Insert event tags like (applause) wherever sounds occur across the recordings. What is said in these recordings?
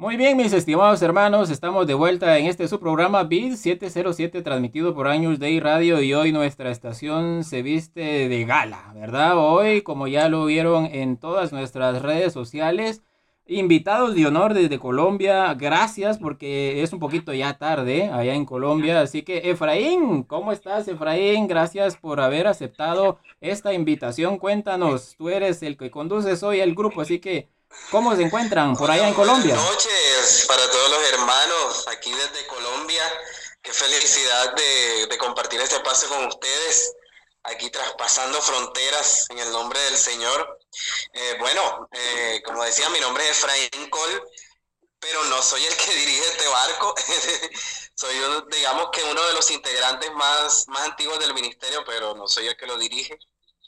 Muy bien, mis estimados hermanos, estamos de vuelta en este su programa BID 707 transmitido por Años Day Radio y hoy nuestra estación se viste de gala, ¿verdad? Hoy, como ya lo vieron en todas nuestras redes sociales, invitados de honor desde Colombia, gracias porque es un poquito ya tarde allá en Colombia, así que Efraín, ¿cómo estás Efraín? Gracias por haber aceptado esta invitación, cuéntanos, tú eres el que conduces hoy el grupo, así que ¿Cómo se encuentran por allá en Colombia? Buenas noches para todos los hermanos aquí desde Colombia. Qué felicidad de, compartir este paso con ustedes, aquí traspasando fronteras en el nombre del Señor. Eh, bueno, eh, como decía, mi nombre es Efraín Col, pero no soy el que (laughs) dirige este barco. (laughs) soy, digamos que uno de los integrantes más, más antiguos del ministerio, pero no soy el que lo dirige.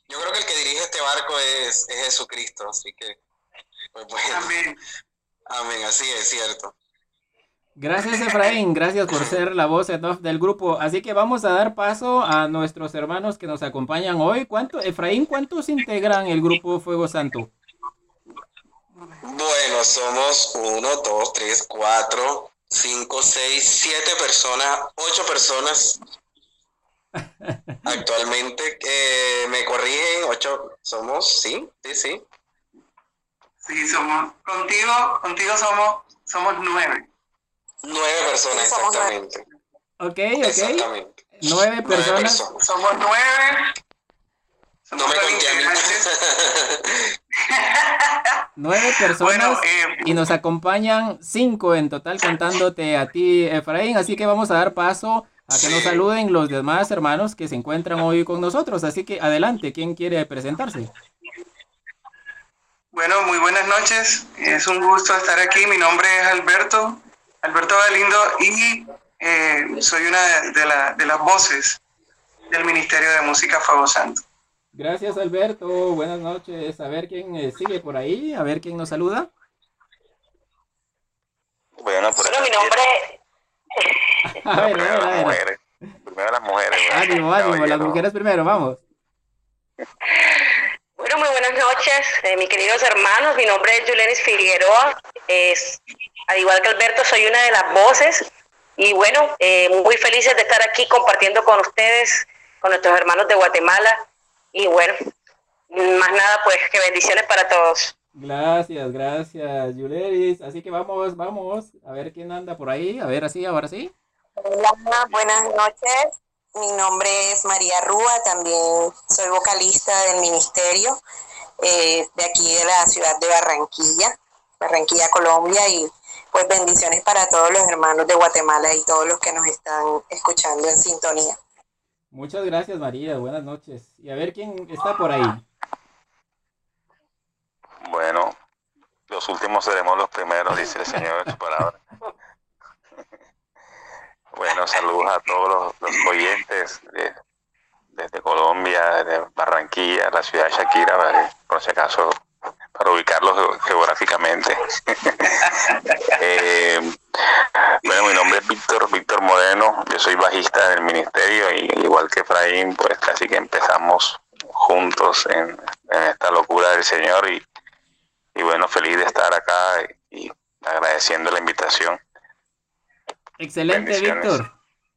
Yo creo que el que dirige este barco es, es Jesucristo, así que pues amén. Amén, así es cierto. Gracias Efraín, gracias por ser la voz del grupo. Así que vamos a dar paso a nuestros hermanos que nos acompañan hoy. ¿Cuánto, Efraín, cuántos integran el grupo Fuego Santo? Bueno, somos uno, dos, tres, cuatro, cinco, seis, siete personas, ocho personas. (laughs) Actualmente eh, me corrigen, ocho, somos, sí, sí, sí. Sí, somos, contigo, contigo somos, somos nueve. Nueve personas, exactamente. Ok, ok. Exactamente. Nueve personas. Somos nueve. no me conté Nueve (laughs) personas eh, y nos acompañan cinco en total contándote a ti, Efraín. Así que vamos a dar paso a que nos saluden los demás hermanos que se encuentran hoy con nosotros. Así que adelante, ¿quién quiere presentarse? Bueno, muy buenas noches. Es un gusto estar aquí. Mi nombre es Alberto, Alberto Galindo, y eh, soy una de, las voces del Ministerio de Música Fuego Santo. Gracias, Alberto. Buenas noches. A ver quién eh, sigue por ahí, a ver quién nos saluda. Bueno, por mi nombre. (laughs) a ver, primero las mujeres. Primero las mujeres. Ánimo, ánimo, las mujeres primero, vamos. Bueno, muy buenas noches, eh, mis queridos hermanos. Mi nombre es Julenis Figueroa. Es, al igual que Alberto, soy una de las voces. Y bueno, eh, muy felices de estar aquí compartiendo con ustedes, con nuestros hermanos de Guatemala. Y bueno, más nada, pues que bendiciones para todos. Gracias, gracias, Julenis. Así que vamos, vamos, a ver quién anda por ahí. A ver, así, ahora sí. Hola, buenas noches. Mi nombre es María Rúa, también soy vocalista del ministerio eh, de aquí de la ciudad de Barranquilla, Barranquilla, Colombia, y pues bendiciones para todos los hermanos de Guatemala y todos los que nos están escuchando en sintonía. Muchas gracias María, buenas noches. Y a ver quién está por ahí. Bueno, los últimos seremos los primeros, dice el Señor en su palabra. (laughs) Bueno, saludos a todos los, oyentes de, desde Colombia, de Barranquilla, la ciudad de Shakira, por si acaso, para ubicarlos geográficamente. (laughs) Eh, bueno, mi nombre es Víctor, Víctor Moreno, yo soy bajista del ministerio y igual que Efraín, pues casi que empezamos juntos en, esta locura del Señor y bueno, feliz de estar acá y agradeciendo la invitación. Excelente, Víctor.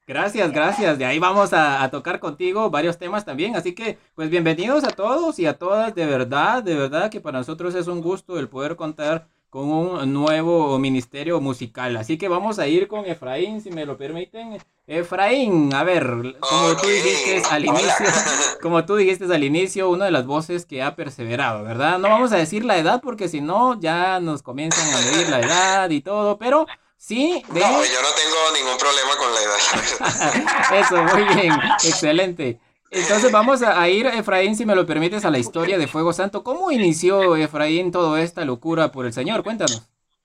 Gracias, gracias. De ahí vamos a, tocar contigo varios temas también. Así que, pues bienvenidos a todos y a todas. De verdad, de verdad que para nosotros es un gusto el poder contar con un nuevo ministerio musical. Así que vamos a ir con Efraín, si me lo permiten. Efraín, a ver, como tú dijiste al inicio, (laughs) como tú dijiste al inicio, una de las voces que ha perseverado, ¿verdad? No vamos a decir la edad porque si no ya nos comienzan a medir la edad y todo, pero Sí, No, yo no tengo ningún problema con la edad. (laughs) Eso, muy bien, excelente. Entonces vamos a, ir, Efraín, si me lo permites, a la historia de Fuego Santo. ¿Cómo inició, Efraín, toda esta locura por el Señor? Cuéntanos.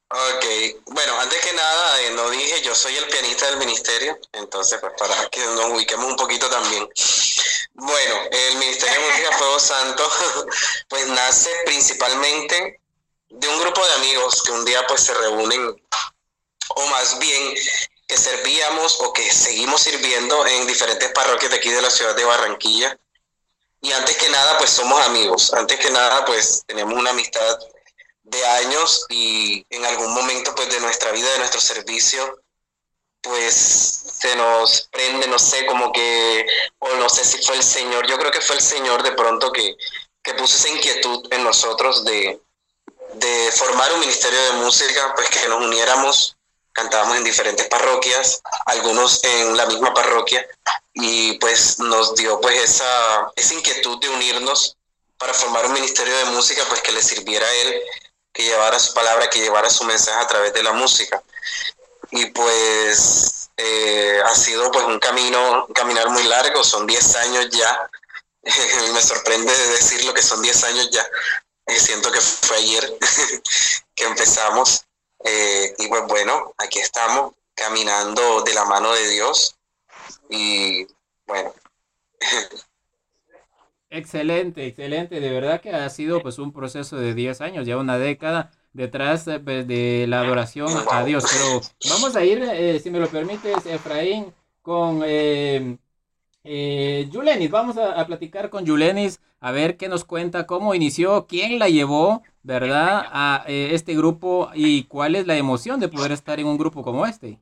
Ok, bueno, antes que nada, eh, no dije, yo soy el pianista del ministerio, entonces pues para que nos ubiquemos un poquito también. Bueno, el Ministerio de Música Fuego Santo (laughs) pues nace principalmente de un grupo de amigos que un día pues se reúnen o más bien que servíamos o que seguimos sirviendo en diferentes parroquias de aquí de la ciudad de Barranquilla. Y antes que nada, pues somos amigos. Antes que nada, pues tenemos una amistad de años y en algún momento pues de nuestra vida, de nuestro servicio, pues se nos prende, no sé, como que, o no sé si fue el Señor, yo creo que fue el Señor de pronto que, que puso esa inquietud en nosotros de, de formar un ministerio de música, pues que nos uniéramos, cantábamos en diferentes parroquias, algunos en la misma parroquia, y pues nos dio pues esa, esa inquietud de unirnos para formar un ministerio de música, pues que le sirviera a él, que llevara su palabra, que llevara su mensaje a través de la música. Y pues eh, ha sido pues un camino, un caminar muy largo, son 10 años ya, (laughs) me sorprende decirlo que son 10 años ya, siento que fue ayer (laughs) que empezamos. Eh, y pues bueno, aquí estamos caminando de la mano de Dios. Y bueno. (laughs) Excelente, excelente. De verdad que ha sido pues un proceso de 10 años, ya una década detrás eh, pues, de la adoración a Dios. Pero vamos a ir, si me lo permites, Efraín, con eh, Julenis. Vamos a, a, platicar con Julenis a ver qué nos cuenta, cómo inició, quién la llevó, ¿verdad? A eh, este grupo y cuál es la emoción de poder estar en un grupo como este.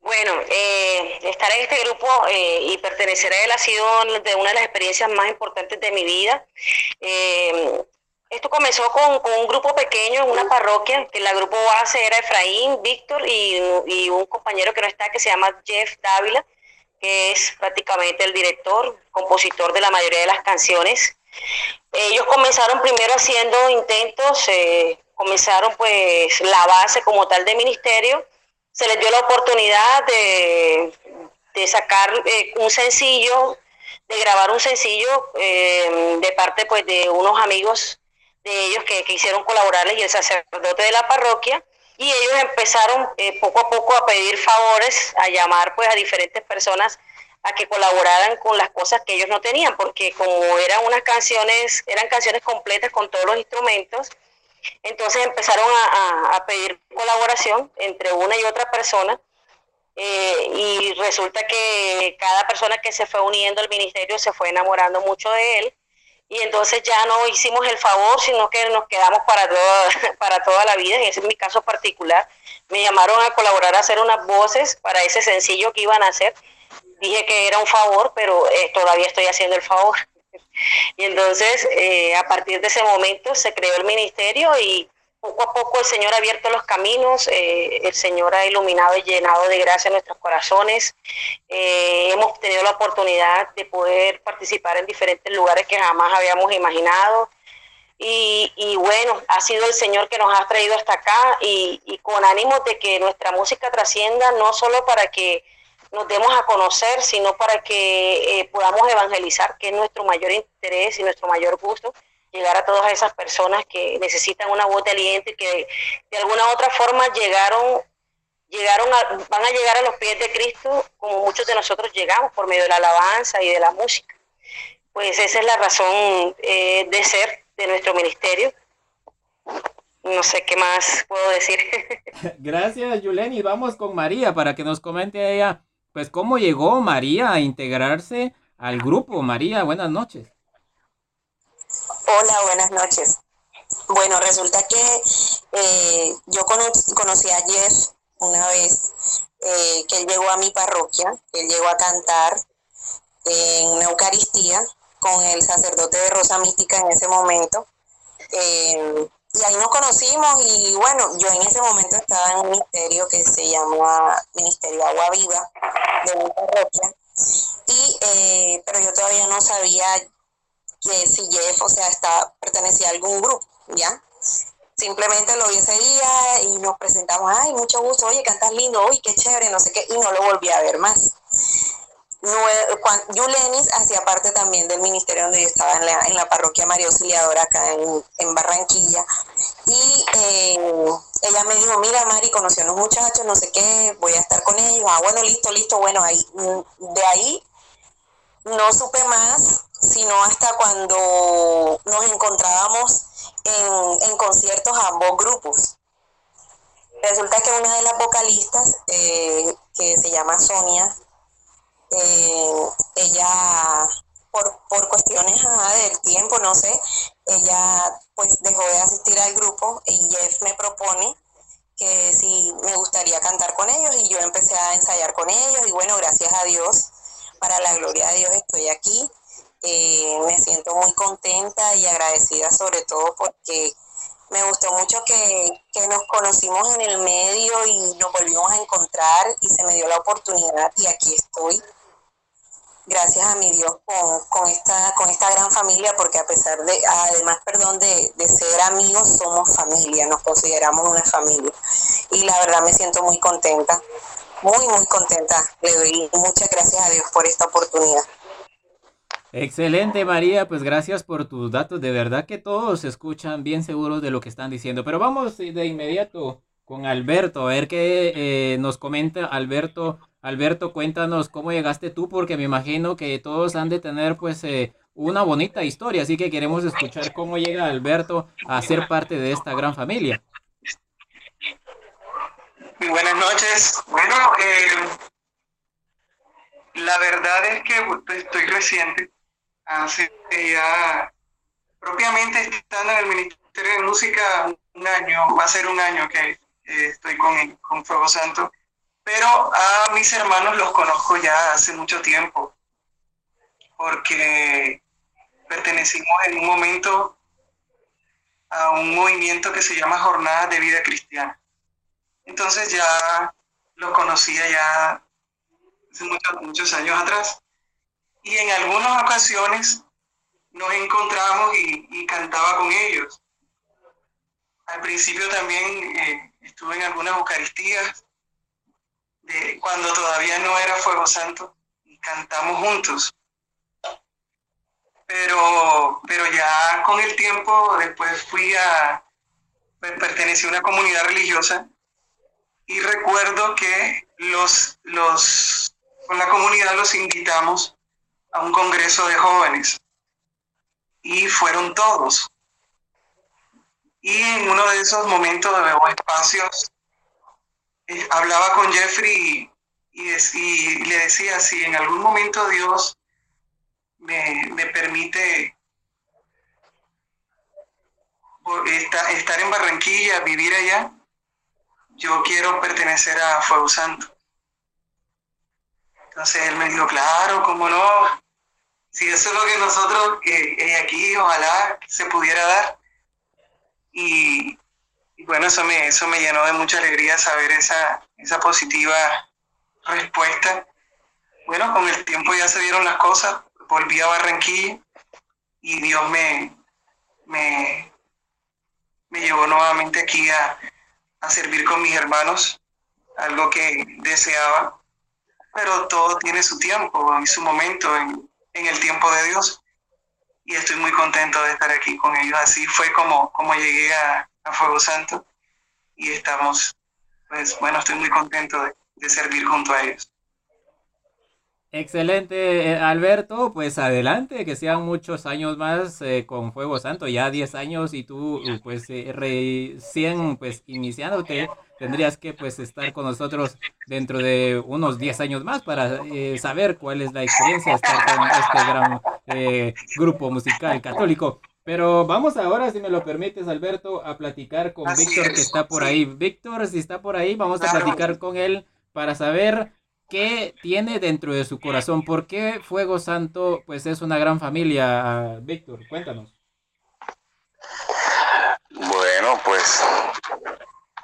Bueno, eh, estar en este grupo eh, y pertenecer a él ha sido de una de las experiencias más importantes de mi vida. Eh, esto comenzó con, con, un grupo pequeño en una parroquia, que la grupo base era Efraín, Víctor y, y un compañero que no está, que se llama Jeff Dávila que es prácticamente el director, compositor de la mayoría de las canciones. Ellos comenzaron primero haciendo intentos, eh, comenzaron pues la base como tal de ministerio, se les dio la oportunidad de, de sacar eh, un sencillo, de grabar un sencillo eh, de parte pues de unos amigos de ellos que quisieron colaborarles y el sacerdote de la parroquia y ellos empezaron eh, poco a poco a pedir favores, a llamar pues a diferentes personas a que colaboraran con las cosas que ellos no tenían, porque como eran unas canciones, eran canciones completas con todos los instrumentos, entonces empezaron a, pedir colaboración entre una y otra persona, eh, y resulta que cada persona que se fue uniendo al ministerio se fue enamorando mucho de él, y entonces ya no hicimos el favor, sino que nos quedamos para toda, (laughs) para toda la vida, y ese es mi caso particular. Me llamaron a colaborar a hacer unas voces para ese sencillo que iban a hacer. Dije que era un favor, pero eh, todavía estoy haciendo el favor. (laughs) Y entonces, eh, a partir de ese momento, se creó el ministerio y poco a poco el Señor ha abierto los caminos, eh, el Señor ha iluminado y llenado de gracia nuestros corazones. Eh, hemos tenido la oportunidad de poder participar en diferentes lugares que jamás habíamos imaginado. Y, y bueno, ha sido el Señor que nos ha traído hasta acá y, con ánimo de que nuestra música trascienda, no solo para que nos demos a conocer, sino para que eh, podamos evangelizar, que es nuestro mayor interés y nuestro mayor gusto llegar a todas esas personas que necesitan una voz de aliento y que de alguna u otra forma llegaron llegaron van a llegar a los pies de Cristo como muchos de nosotros llegamos por medio de la alabanza y de la música. Pues esa es la razón eh, de ser de nuestro ministerio. No sé qué más puedo decir. (laughs) Gracias, Yuleni. Vamos con María para que nos comente ella, pues cómo llegó María a integrarse al grupo. María, buenas noches. Hola, buenas noches. Bueno, resulta que eh, yo conocí a Jeff una vez eh, que él llegó a mi parroquia, él llegó a cantar en una Eucaristía con el sacerdote de Rosa Mística en ese momento. Eh, y ahí nos conocimos y bueno, yo en ese momento estaba en un ministerio que se llama Ministerio Agua Viva de mi parroquia. Y, pero yo todavía no sabía que si Jeff, o sea, está, pertenecía a algún grupo, ¿ya? Simplemente lo vi ese día y nos presentamos, ay, mucho gusto, oye, cantas lindo, uy, qué chévere, no sé qué, y no lo volví a ver más. Yulenis hacía parte también del ministerio donde yo estaba en la, en la parroquia María Auxiliadora acá en, Barranquilla. Y eh, ella me dijo, mira Mari, conoció a unos muchachos, no sé qué, voy a estar con ellos. Ah, bueno, listo, listo, bueno, ahí, de ahí no supe más, sino hasta cuando nos encontrábamos en, conciertos a ambos grupos. Resulta que una de las vocalistas, eh, que se llama Sonia, eh, ella, por, por cuestiones del tiempo, no sé, ella pues dejó de asistir al grupo y Jeff me propone que si me gustaría cantar con ellos y yo empecé a ensayar con ellos y bueno, gracias a Dios, para la gloria de Dios estoy aquí. Eh, me siento muy contenta y agradecida sobre todo porque me gustó mucho que, que, nos conocimos en el medio y nos volvimos a encontrar y se me dio la oportunidad y aquí estoy gracias a mi Dios con, con, esta, con esta gran familia, porque a pesar de, además, perdón, de, de, ser amigos, somos familia, nos consideramos una familia. Y la verdad me siento muy contenta, muy, muy contenta. Le doy muchas gracias a Dios por esta oportunidad. Excelente María, pues gracias por tus datos. De verdad que todos se escuchan bien seguros de lo que están diciendo. Pero vamos de inmediato con Alberto, a ver qué eh, nos comenta Alberto Alberto, cuéntanos cómo llegaste tú, porque me imagino que todos han de tener pues eh, una bonita historia, así que queremos escuchar cómo llega Alberto a ser parte de esta gran familia. Buenas noches. Bueno, eh, la verdad es que pues, estoy reciente, hace ya propiamente estando en el Ministerio de Música un año, va a ser un año que estoy con, con Fuego Santo pero a mis hermanos los conozco ya hace mucho tiempo, porque pertenecimos en un momento a un movimiento que se llama Jornada de Vida Cristiana. Entonces ya los conocía ya hace muchos, muchos años atrás. Y en algunas ocasiones nos encontramos y, cantaba con ellos. Al principio también eh, estuve en algunas Eucaristías cuando todavía no era Fuego Santo y cantamos juntos. Pero, pero ya con el tiempo, después fui a, pues, pertenecí a una comunidad religiosa y recuerdo que los, los, con la comunidad los invitamos a un congreso de jóvenes y fueron todos. Y en uno de esos momentos de espacios eh, hablaba con Jeffrey y, le decía, si en algún momento Dios me, permite estar en Barranquilla, vivir allá, yo quiero pertenecer a Fuego Santo. Entonces él me dijo, claro, cómo no, si eso es lo que nosotros eh, aquí, ojalá se pudiera dar. Y, y bueno, eso me, eso me llenó de mucha alegría saber esa, esa positiva respuesta. Bueno, con el tiempo ya se dieron las cosas, volví a Barranquilla y Dios me, me, me llevó nuevamente aquí a, a servir con mis hermanos, algo que deseaba, pero todo tiene su tiempo y su momento en, en el tiempo de Dios. Y estoy muy contento de estar aquí con ellos. Así fue como, como llegué a, a Fuego Santo y estamos, pues bueno, estoy muy contento de, servir junto a ellos. Excelente, eh, Alberto. Pues adelante, que sean muchos años más eh, con Fuego Santo, ya 10 años y tú pues eh, recién pues iniciándote, tendrías que pues estar con nosotros dentro de unos 10 años más para saber cuál es la experiencia de estar con este gran grupo musical católico. Pero vamos ahora, si me lo permites, Alberto, a platicar con Víctor que está por ahí. Víctor, si está por ahí, vamos a platicar con él para saber qué tiene dentro de su corazón. ¿Por qué Fuego Santo pues es una gran familia? Víctor, cuéntanos. Bueno, pues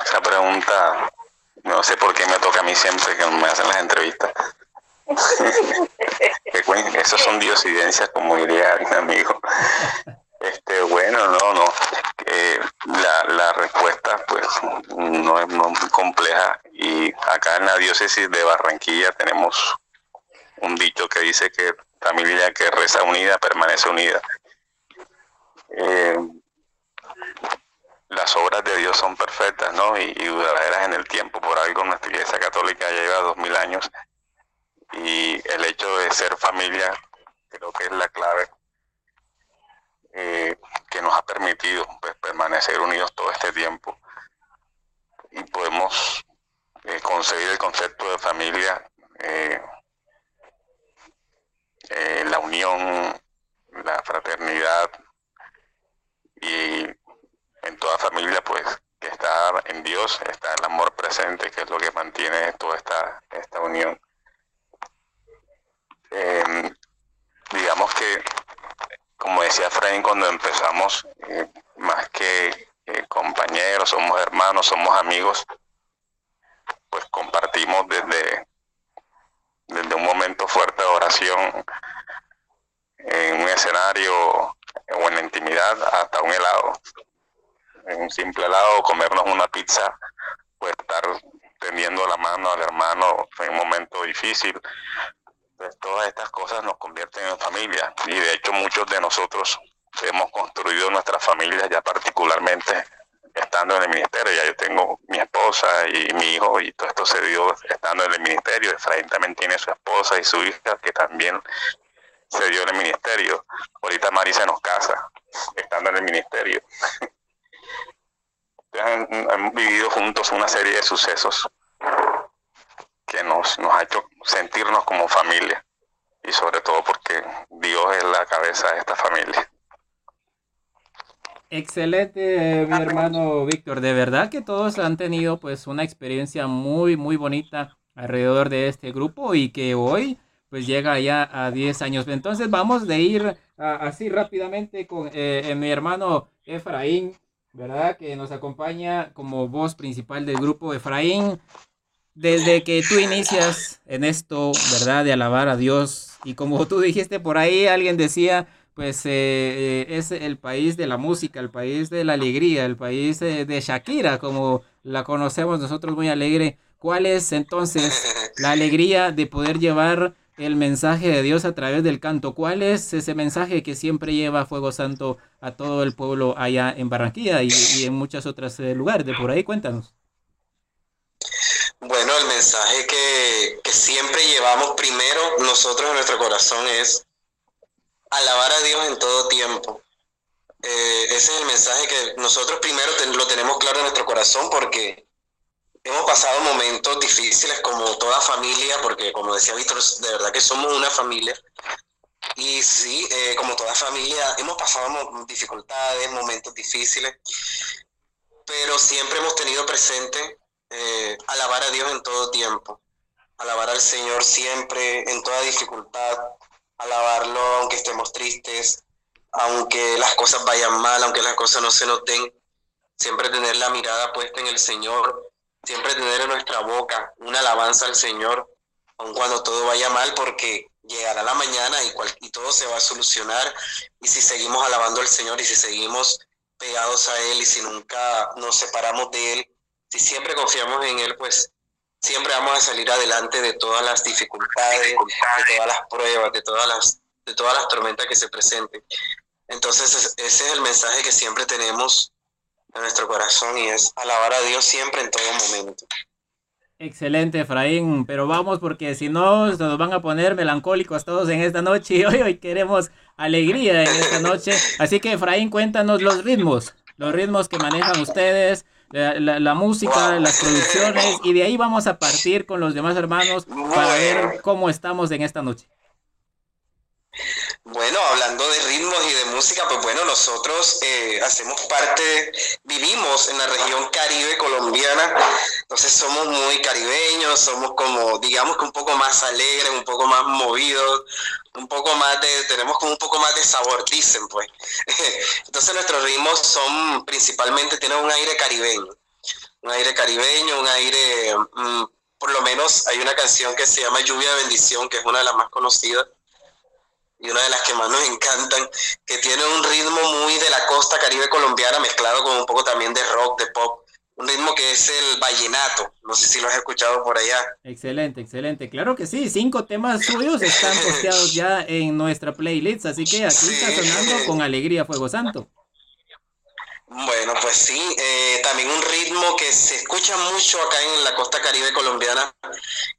esa pregunta, no sé por qué me toca a mí siempre que me hacen las entrevistas. (laughs) Esas son diosidencias, como diría mi amigo. Este, bueno, no, no. la, la respuesta, pues, no es muy compleja. Y acá en la diócesis de Barranquilla tenemos un dicho que dice que familia que reza unida permanece unida. Eh, las obras de Dios son perfectas, ¿no? Y, y duraderas en el tiempo. Por algo nuestra Iglesia Católica lleva dos mil años. Y el hecho de ser familia creo que es la clave eh, que nos ha permitido pues, permanecer unidos todo este tiempo y podemos eh, concebir el concepto de familia, eh, la unión, la fraternidad toda familia, pues que está en Está el amor presente, que es lo que mantiene toda esta, esta unión. Em, digamos que, como decía Frank cuando empezamos, eh, más que compañeros, somos hermanos, somos amigos, pues compartimos desde, desde un momento fuerte de oración en un escenario o en la intimidad hasta un helado. En un simple helado, comernos una pizza, pues estar tendiendo la mano al hermano en un momento difícil. Pues todas estas cosas nos convierten en familia y de hecho muchos de nosotros hemos construido nuestras familias ya particularmente estando en el ministerio. Ya yo tengo mi esposa y mi hijo y todo esto se dio estando en el ministerio. Efraín también tiene su esposa y su hija que también se dio en el ministerio. Ahorita Mari se nos casa estando en el ministerio. Han, vivido juntos una serie de sucesos que nos, nos ha hecho sentirnos como familia y sobre todo porque Dios es la cabeza de esta familia. Excelente, mi hermano Víctor. De verdad que todos han tenido pues una experiencia muy, muy bonita alrededor de este grupo y que hoy pues llega ya a 10 años. Entonces vamos de ir así rápidamente con eh, mi hermano Efraín, ¿verdad? Que nos acompaña como voz principal del grupo Efraín. Desde que tú inicias en esto, ¿verdad? De alabar a Dios. Y como tú dijiste por ahí, alguien decía, pues eh, eh, es el país de la música, el país de la alegría, el país de Shakira, como la conocemos nosotros muy alegre. ¿Cuál es entonces la alegría de poder llevar el mensaje de Dios a través del canto? ¿Cuál es ese mensaje que siempre lleva Fuego Santo a todo el pueblo allá en Barranquilla y, en muchos otros eh, lugares? De por ahí, cuéntanos. Bueno, el mensaje que, siempre llevamos primero nosotros en nuestro corazón es alabar a Dios en todo tiempo. Eh, ese es el mensaje que nosotros primero lo tenemos claro en nuestro corazón porque hemos pasado momentos difíciles como toda familia, porque como decía Víctor, de verdad que somos una familia. Y sí, eh, como toda familia, hemos pasado dificultades, momentos difíciles, pero siempre hemos tenido presente eh, alabar a Dios en todo tiempo, alabar al Señor siempre, en toda dificultad, alabarlo aunque estemos tristes, aunque las cosas vayan mal, aunque las cosas no se noten, siempre tener la mirada puesta en el Señor, siempre tener en nuestra boca una alabanza al Señor, aun cuando todo vaya mal, porque llegará la mañana y, todo se va a solucionar. Y si seguimos alabando al Señor y si seguimos pegados a Él y si nunca nos separamos de Él, si siempre confiamos en Él, pues siempre vamos a salir adelante de todas las dificultades, de todas las pruebas, de todas las, de todas las tormentas que se presenten. Entonces ese es el mensaje que siempre tenemos en nuestro corazón y es alabar a Dios siempre en todo momento. Excelente, Efraín, pero vamos porque si no nos van a poner melancólicos todos en esta noche y (laughs) hoy, hoy queremos alegría en esta noche. Así que Efraín, cuéntanos los ritmos, los ritmos que manejan ustedes, la, música, las producciones, y de ahí vamos a partir con los demás hermanos para ver cómo estamos en esta noche. Bueno, hablando de ritmos y de música, pues bueno, nosotros eh, hacemos parte, vivimos en la región caribe colombiana, entonces somos muy caribeños, somos como, digamos que un poco más alegres, un poco más movidos, un poco más de, tenemos como un poco más de sabor, dicen pues. (laughs) Entonces nuestros ritmos son principalmente, tienen un aire caribeño, un aire caribeño, un aire, mm, por lo menos hay una canción que se llama Lluvia de Bendición, que es una de las más conocidas y una de las que más nos encantan, que tiene un ritmo muy de la costa caribe colombiana mezclado con un poco también de rock, de pop, un ritmo que es el vallenato, no sé si lo has escuchado por allá. Excelente, excelente, claro que sí, cinco temas suyos están posteados ya en nuestra playlist, así que aquí está sonando con alegría Fuego Santo. Bueno, pues sí, eh, también un ritmo que se escucha mucho acá en la costa caribe colombiana,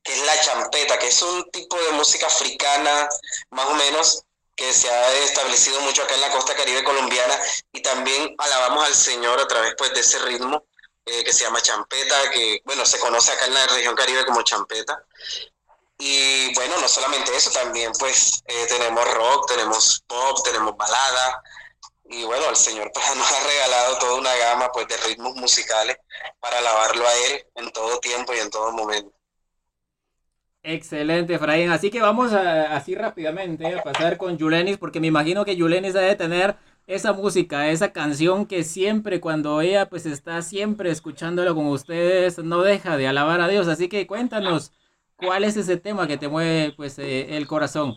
que es la champeta, que es un tipo de música africana, más o menos, que se ha establecido mucho acá en la costa caribe colombiana, y también alabamos al Señor a través pues, de ese ritmo eh, que se llama champeta, que bueno, se conoce acá en la región caribe como champeta. Y bueno, no solamente eso, también pues eh, tenemos rock, tenemos pop, tenemos balada, y bueno, el Señor (laughs) pues, nos ha regalado toda una gama pues de ritmos musicales para alabarlo a Él en todo tiempo y en todo momento. Excelente, Efraín. Así que vamos a, así rápidamente a pasar con Yulenis, porque me imagino que Yulenis debe tener esa música, esa canción que siempre cuando ella pues está siempre escuchándolo con ustedes, no deja de alabar a Dios. Así que cuéntanos, ¿cuál es ese tema que te mueve pues eh, el corazón?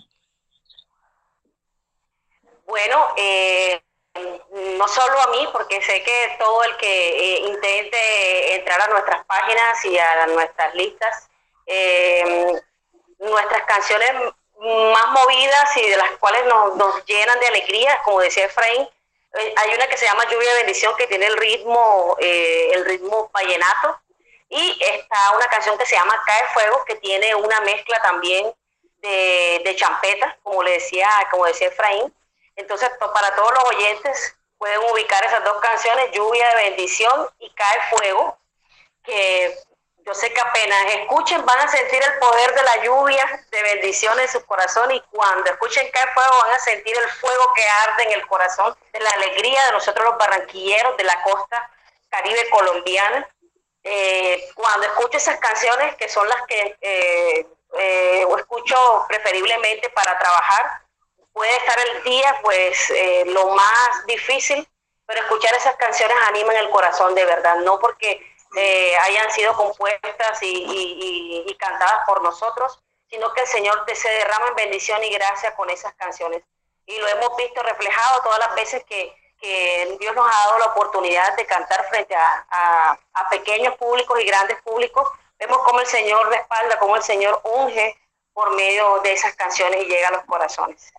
Bueno, eh, no solo a mí, porque sé que todo el que eh, intente entrar a nuestras páginas y a nuestras listas, eh, nuestras canciones más movidas y de las cuales nos, llenan de alegría, como decía Efraín, eh, hay una que se llama Lluvia de Bendición que tiene el ritmo, el ritmo vallenato, y está una canción que se llama Cae Fuego, que tiene una mezcla también de, de champeta, como le decía, como decía Efraín, entonces, para todos los oyentes, pueden ubicar esas dos canciones, Lluvia de Bendición y Cae Fuego, que yo sé que apenas escuchen van a sentir el poder de la lluvia de bendición en su corazón y cuando escuchen Cae Fuego van a sentir el fuego que arde en el corazón de la alegría de nosotros los barranquilleros de la costa caribe colombiana. Eh, cuando escucho esas canciones, que son las que eh, eh, escucho preferiblemente para trabajar, puede estar el día, pues eh, lo más difícil, pero escuchar esas canciones animan el corazón de verdad, no porque eh, hayan sido compuestas y, cantadas por nosotros, sino que el Señor se derrama en bendición y gracia con esas canciones. Y lo hemos visto reflejado todas las veces que, que Dios nos ha dado la oportunidad de cantar frente a, a, a pequeños públicos y grandes públicos. Vemos cómo el Señor respalda, cómo el Señor unge por medio de esas canciones y llega a los corazones.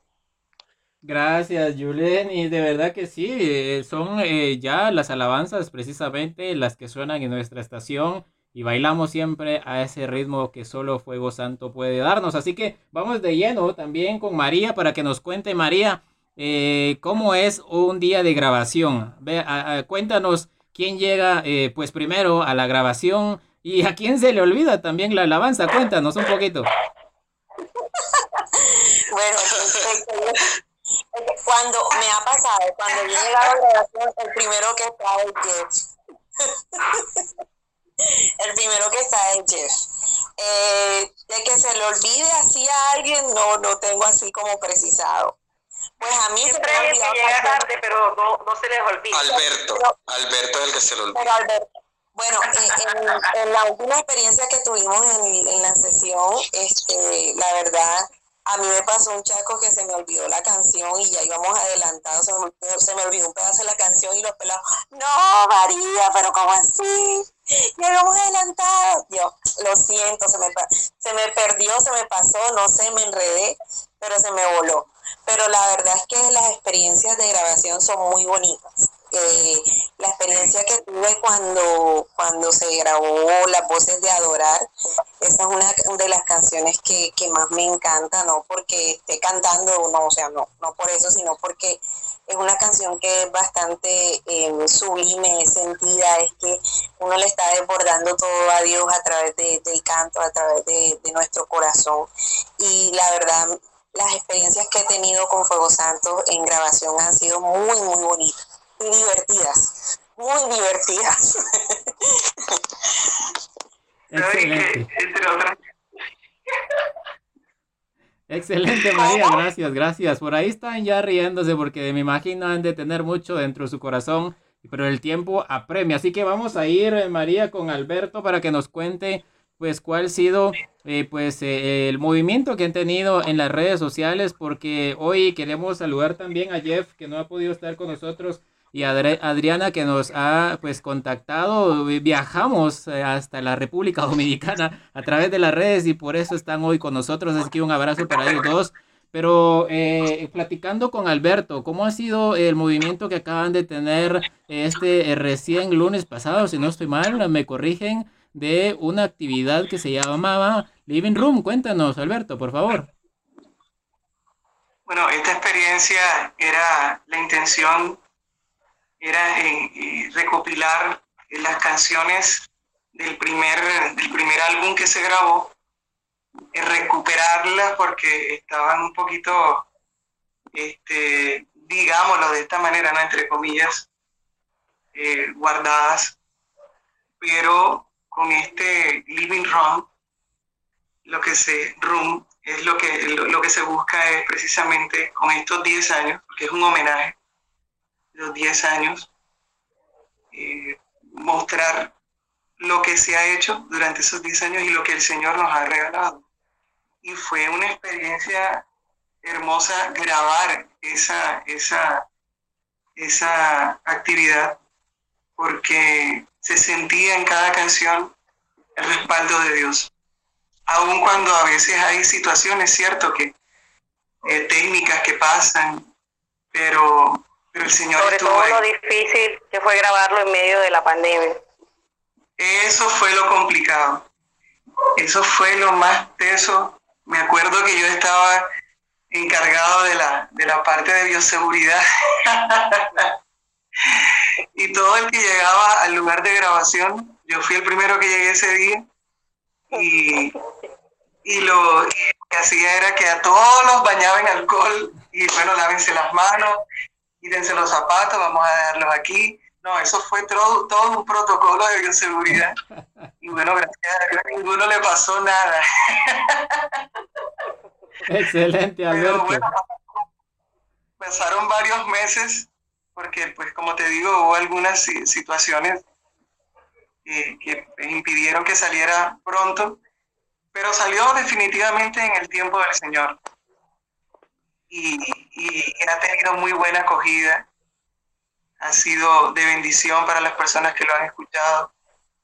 Gracias, Julen. Y de verdad que sí, eh, son eh, ya las alabanzas precisamente las que suenan en nuestra estación y bailamos siempre a ese ritmo que solo Fuego Santo puede darnos. Así que vamos de lleno también con María para que nos cuente, María, eh, cómo es un día de grabación. Ve, cuéntanos quién llega pues primero a la grabación y a quién se le olvida también la alabanza. Cuéntanos un poquito. (laughs) bueno, cuando me ha pasado, cuando yo llegaba a la grabación, el primero que está es Jeff. (laughs) el primero que está es Jeff. Eh, de que se le olvide así a alguien, no, no tengo así como precisado. Pues a mí Siempre se me que llega tarde, pero no, no se les olvida. Alberto, Alberto es el que se le olvida. bueno, en, en, la última experiencia que tuvimos en, en la sesión, este, la verdad, a mí me pasó un chaco que se me olvidó la canción y ya íbamos adelantados, se me, olvidó un pedazo de la canción y los pelados, no, María, pero ¿cómo así? Ya íbamos adelantados. Yo, lo siento, se me, se me perdió, se me pasó, no sé, me enredé, pero se me voló. Pero la verdad es que las experiencias de grabación son muy bonitas. Eh, la experiencia que tuve cuando, cuando se grabó Las Voces de Adorar, esa es una de las canciones que, que más me encanta, no porque esté cantando, no, o sea, no, no por eso, sino porque es una canción que es bastante eh, sublime, sentida, es que uno le está desbordando todo a Dios a través de, del canto, a través de, de nuestro corazón. Y la verdad, las experiencias que he tenido con Fuego Santo en grabación han sido muy, muy bonitas divertidas, muy divertidas. (laughs) Excelente. Excelente, María, gracias, gracias. Por ahí están ya riéndose porque me imagino han de tener mucho dentro de su corazón, pero el tiempo apremia. Así que vamos a ir, eh, María, con Alberto para que nos cuente pues cuál ha sido eh, pues eh, el movimiento que han tenido en las redes sociales porque hoy queremos saludar también a Jeff que no ha podido estar con nosotros y Adriana que nos ha pues contactado. Viajamos eh, hasta la República (laughs) Dominicana a través de las redes y por eso están hoy con nosotros. Así que un abrazo para ellos dos. Pero eh, platicando con Alberto, ¿cómo ha sido el movimiento que acaban de tener este eh, recién lunes pasado, si no estoy mal, me corrigen, de una actividad que se llamaba Living Room? Cuéntanos, Alberto, por favor. Bueno, esta experiencia era la intención era eh, eh, recopilar las canciones del primer, del primer álbum que se grabó, recuperarlas porque estaban un poquito este, digámoslo de esta manera, ¿no? entre comillas, eh, guardadas, pero con este living room, lo que se room es lo que, lo, que se busca es precisamente con estos 10 años, porque es un homenaje, los 10 años, eh, mostrar lo que se ha hecho durante esos 10 años y lo que el Señor nos ha regalado. Y fue una experiencia hermosa grabar esa, esa, esa actividad porque se sentía en cada canción el respaldo de Dios. Aun cuando a veces hay situaciones, cierto, que eh, técnicas que pasan, pero, pero el Señor Sobre todo lo difícil que fue grabarlo en medio de la pandemia. Eso fue lo complicado. Eso fue lo más teso. Me acuerdo que yo estaba encargado de la, de la parte de bioseguridad. (laughs) y todo el que llegaba al lugar de grabación, yo fui el primero que llegué ese día y, y lo que hacía era que a todos los bañaba en alcohol y bueno, lávense las manos, quítense los zapatos, vamos a dejarlos aquí. No, eso fue todo, todo un protocolo de bioseguridad. Y bueno, gracias a Dios, a ninguno le pasó nada. (laughs) Excelente, Alberto. pasaron varios meses porque, pues, como te digo, hubo algunas situaciones que impidieron que saliera pronto, pero salió definitivamente en el tiempo del Señor. Y, ha tenido muy buena acogida, ha sido de bendición para las personas que lo han escuchado,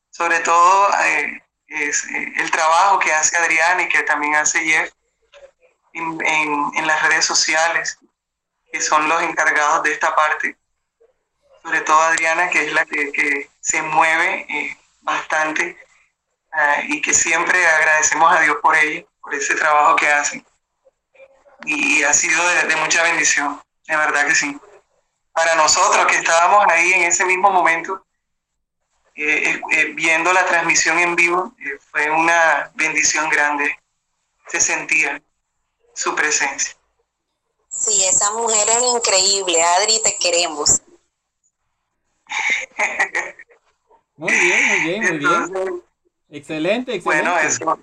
sobre todo eh, es, eh, el trabajo que hace Adrián y que también hace Jeff en, las redes sociales, que son los encargados de esta parte. Sobre todo Adriana, que es la que, se mueve eh, bastante ah, y que siempre agradecemos a Dios por ella, por ese trabajo que hace. Y ha sido de, mucha bendición, de verdad que sí. Para nosotros que estábamos ahí en ese mismo momento, eh, eh, viendo la transmisión en vivo, fue una bendición grande. Se sentía su presencia. Sí, esa mujer es increíble, Adri, te queremos. muy bien, muy bien, muy bien. Excelente, excelente. Bueno, eso.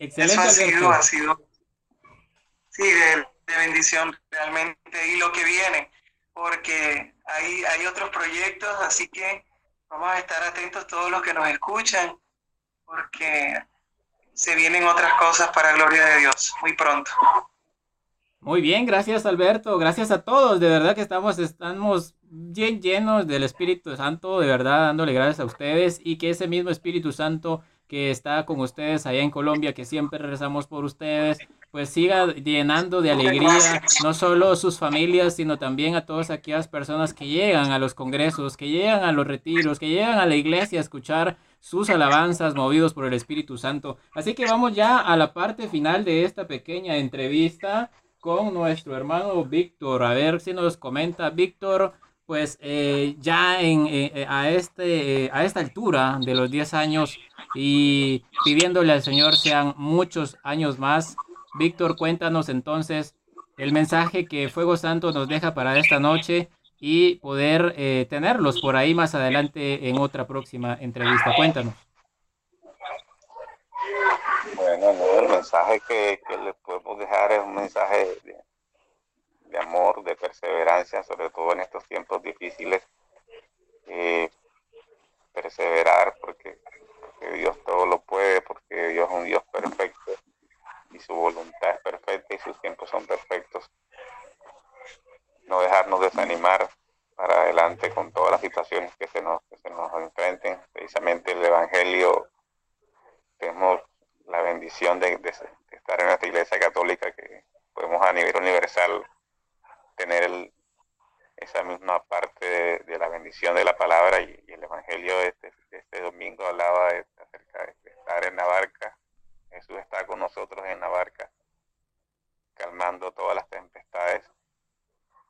Excelente. Eso ha sido, ha sido, sí, de, bendición realmente y lo que viene, porque hay, hay otros proyectos, así que vamos a estar atentos todos los que nos escuchan, porque se vienen otras cosas para gloria de Dios muy pronto. Muy bien, gracias Alberto, gracias a todos, de verdad que estamos, estamos bien llenos del Espíritu Santo, de verdad dándole gracias a ustedes y que ese mismo Espíritu Santo que está con ustedes allá en Colombia, que siempre rezamos por ustedes, pues siga llenando de alegría no solo sus familias, sino también a todas aquellas personas que llegan a los congresos, que llegan a los retiros, que llegan a la iglesia a escuchar sus alabanzas movidos por el Espíritu Santo. Así que vamos ya a la parte final de esta pequeña entrevista con nuestro hermano Víctor. A ver si nos comenta Víctor, pues eh, ya en, eh, eh, a, este, a esta altura de los 10 años y pidiéndole al Señor sean muchos años más. Víctor, cuéntanos entonces el mensaje que Fuego Santo nos deja para esta noche y poder eh, tenerlos por ahí más adelante en otra próxima entrevista. Cuéntanos. Bueno, el mensaje que, les podemos dejar es un mensaje amor, de perseverancia, sobre todo en estos tiempos difíciles. Eh, perseverar porque, Dios todo lo puede, porque Dios es un Dios perfecto y su voluntad es perfecta y sus tiempos son perfectos no dejarnos desanimar para adelante con todas las situaciones que se nos, se nos enfrenten. Precisamente el Evangelio, tenemos la bendición de, estar en esta iglesia católica que podemos a nivel universal tener esa misma parte de, la bendición de la palabra y, el Evangelio de este, este domingo hablaba de, acerca de estar en la barca. Jesús está con nosotros en la barca, calmando todas las tempestades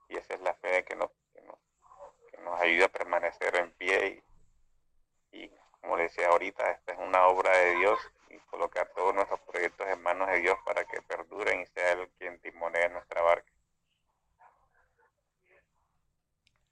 y esa es la fe que nos, que nos, ayuda a permanecer en pie y, como decía ahorita, esta es una obra de Dios y colocar todos nuestros proyectos en manos de Dios para que perduren y sea Él quien timonee nuestra barca.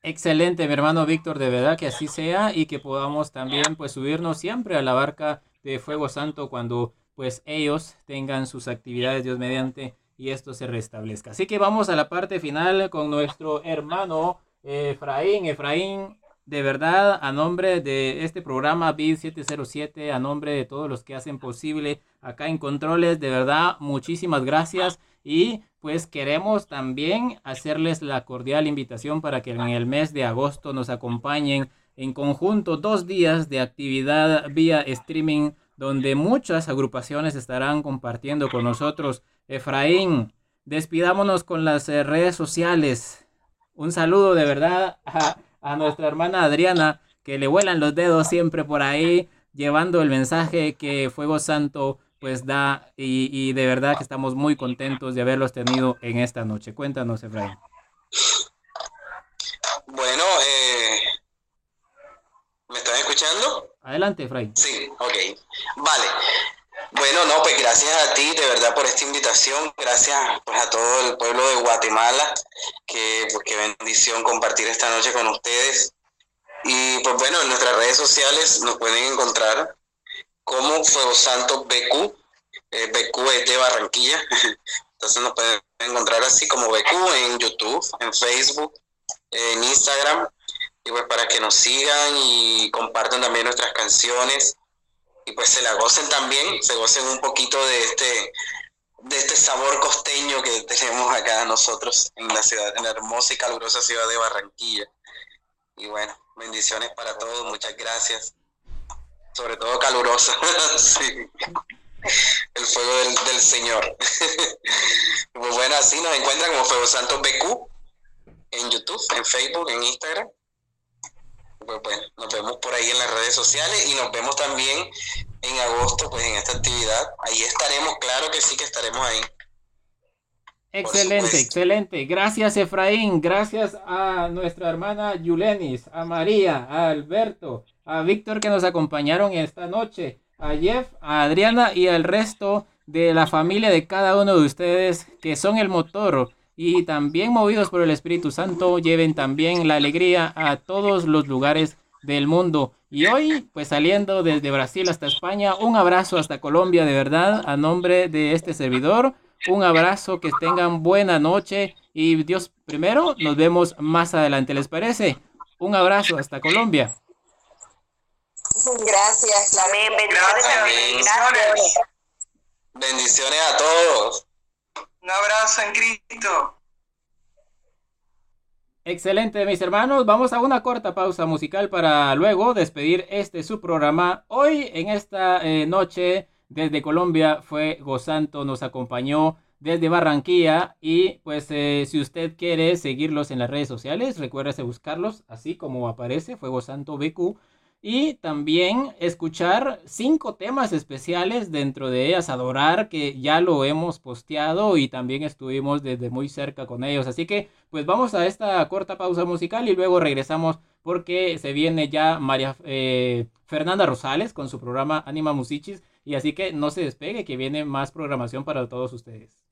Excelente, mi hermano Víctor, de verdad que así sea y que podamos también pues subirnos siempre a la barca de Fuego Santo cuando pues ellos tengan sus actividades Dios mediante y esto se restablezca. Así que vamos a la parte final con nuestro hermano Efraín. Efraín, de verdad, a nombre de este programa BID 707, a nombre de todos los que hacen posible acá en Controles, de verdad, muchísimas gracias y pues queremos también hacerles la cordial invitación para que en el mes de agosto nos acompañen en conjunto dos días de actividad vía streaming donde muchas agrupaciones estarán compartiendo con nosotros. Efraín, despidámonos con las eh, redes sociales. Un saludo de verdad a, a nuestra hermana Adriana, que le vuelan los dedos siempre por ahí, llevando el mensaje que Fuego Santo pues da y, y, de verdad que estamos muy contentos de haberlos tenido en esta noche. Cuéntanos, Efraín. Bueno, eh, ¿me están escuchando? Adelante, Efraín. Sí, ok. Vale. Bueno, no, pues gracias a ti de verdad por esta invitación, gracias pues, a todo el pueblo de Guatemala, que pues qué bendición compartir esta noche con ustedes. Y pues bueno, en nuestras redes sociales nos pueden encontrar como Fuego Santo BQ. Eh, BQ es de Barranquilla. (laughs) Entonces nos pueden encontrar así como BQ en YouTube, en Facebook, en Instagram. Y pues para que nos sigan y compartan también nuestras canciones. Y pues se la gocen también, se gocen un poquito de este de este sabor costeño que tenemos acá nosotros en la ciudad, en la hermosa y calurosa ciudad de Barranquilla. Y bueno, bendiciones para todos, muchas gracias sobre todo calurosa. (laughs) sí. El fuego del, del Señor. (laughs) pues bueno, así nos encuentran como Fuego Santo BQ en YouTube, en Facebook, en Instagram. Pues bueno, nos vemos por ahí en las redes sociales y nos vemos también en agosto, pues en esta actividad. Ahí estaremos, claro que sí que estaremos ahí. Excelente, excelente. Gracias Efraín, gracias a nuestra hermana Yulenis, a María, a Alberto, a Víctor que nos acompañaron esta noche, a Jeff, a Adriana y al resto de la familia de cada uno de ustedes que son el motor y también movidos por el Espíritu Santo lleven también la alegría a todos los lugares del mundo. Y hoy, pues saliendo desde Brasil hasta España, un abrazo hasta Colombia de verdad a nombre de este servidor. Un abrazo, que tengan buena noche y Dios primero, nos vemos más adelante, ¿les parece? Un abrazo hasta Colombia. Gracias, Amén. Bendiciones, Gracias. Gracias. Bendiciones a todos. Un abrazo en Cristo. Excelente, mis hermanos. Vamos a una corta pausa musical para luego despedir este su programa. Hoy, en esta eh, noche, desde Colombia, fue Gozanto, nos acompañó desde Barranquilla. Y pues, eh, si usted quiere seguirlos en las redes sociales, recuérdese buscarlos así como aparece, Fuego Santo BQ. Y también escuchar cinco temas especiales dentro de ellas, Adorar, que ya lo hemos posteado y también estuvimos desde muy cerca con ellos. Así que pues vamos a esta corta pausa musical y luego regresamos porque se viene ya María eh, Fernanda Rosales con su programa Anima Musichis. Y así que no se despegue, que viene más programación para todos ustedes.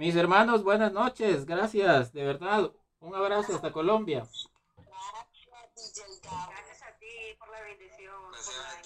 Mis hermanos, buenas noches. Gracias, de verdad. Un abrazo hasta Colombia. Gracias a ti por la bendición.